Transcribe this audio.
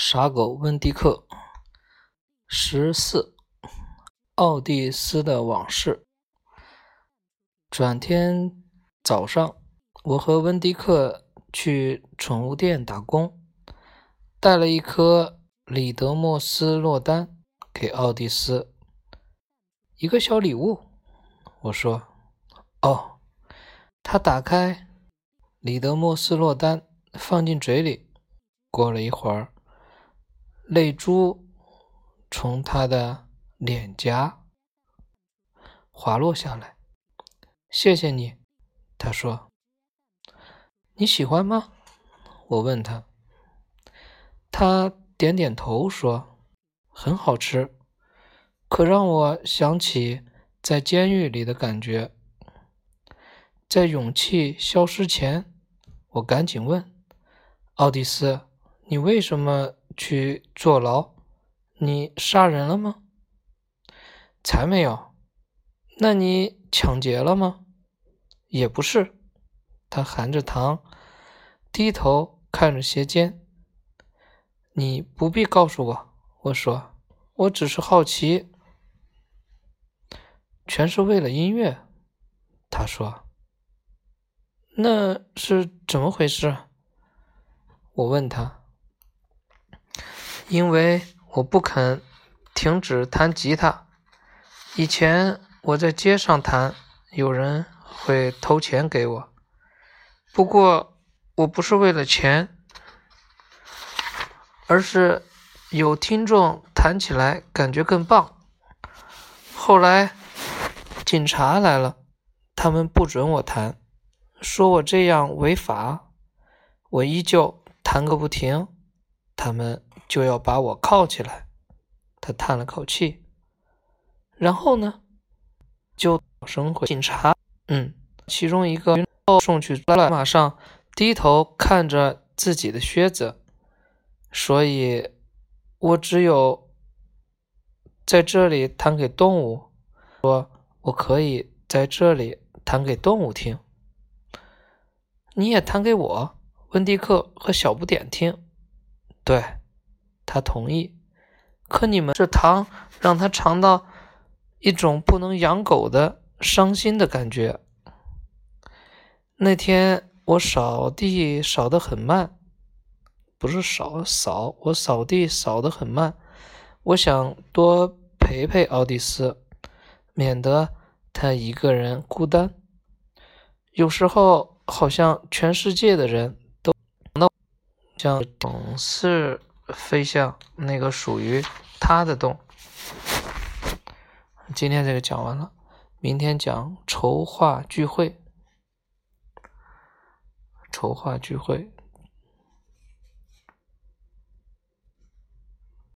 傻狗温迪克十四，奥蒂斯的往事。转天早上，我和温迪克去宠物店打工，带了一颗里德莫斯洛丹给奥蒂斯，一个小礼物。我说：“哦。”他打开里德莫斯洛丹，放进嘴里。过了一会儿。泪珠从他的脸颊滑落下来。谢谢你，他说。你喜欢吗？我问他。他点点头说：“很好吃。”可让我想起在监狱里的感觉。在勇气消失前，我赶紧问奥蒂斯：“你为什么？”去坐牢？你杀人了吗？才没有。那你抢劫了吗？也不是。他含着糖，低头看着鞋尖。你不必告诉我。我说，我只是好奇。全是为了音乐。他说。那是怎么回事？我问他。因为我不肯停止弹吉他。以前我在街上弹，有人会投钱给我。不过我不是为了钱，而是有听众弹起来感觉更棒。后来警察来了，他们不准我弹，说我这样违法。我依旧弹个不停，他们。就要把我铐起来，他叹了口气，然后呢，就生回警察。嗯，其中一个送去了，马上低头看着自己的靴子，所以我只有在这里弹给动物，说我可以在这里弹给动物听，你也弹给我，温迪克和小不点听，对。他同意，可你们这糖让他尝到一种不能养狗的伤心的感觉。那天我扫地扫得很慢，不是扫扫，我扫地扫得很慢。我想多陪陪奥蒂斯，免得他一个人孤单。有时候好像全世界的人像总是。飞向那个属于他的洞。今天这个讲完了，明天讲筹划聚会。筹划聚会。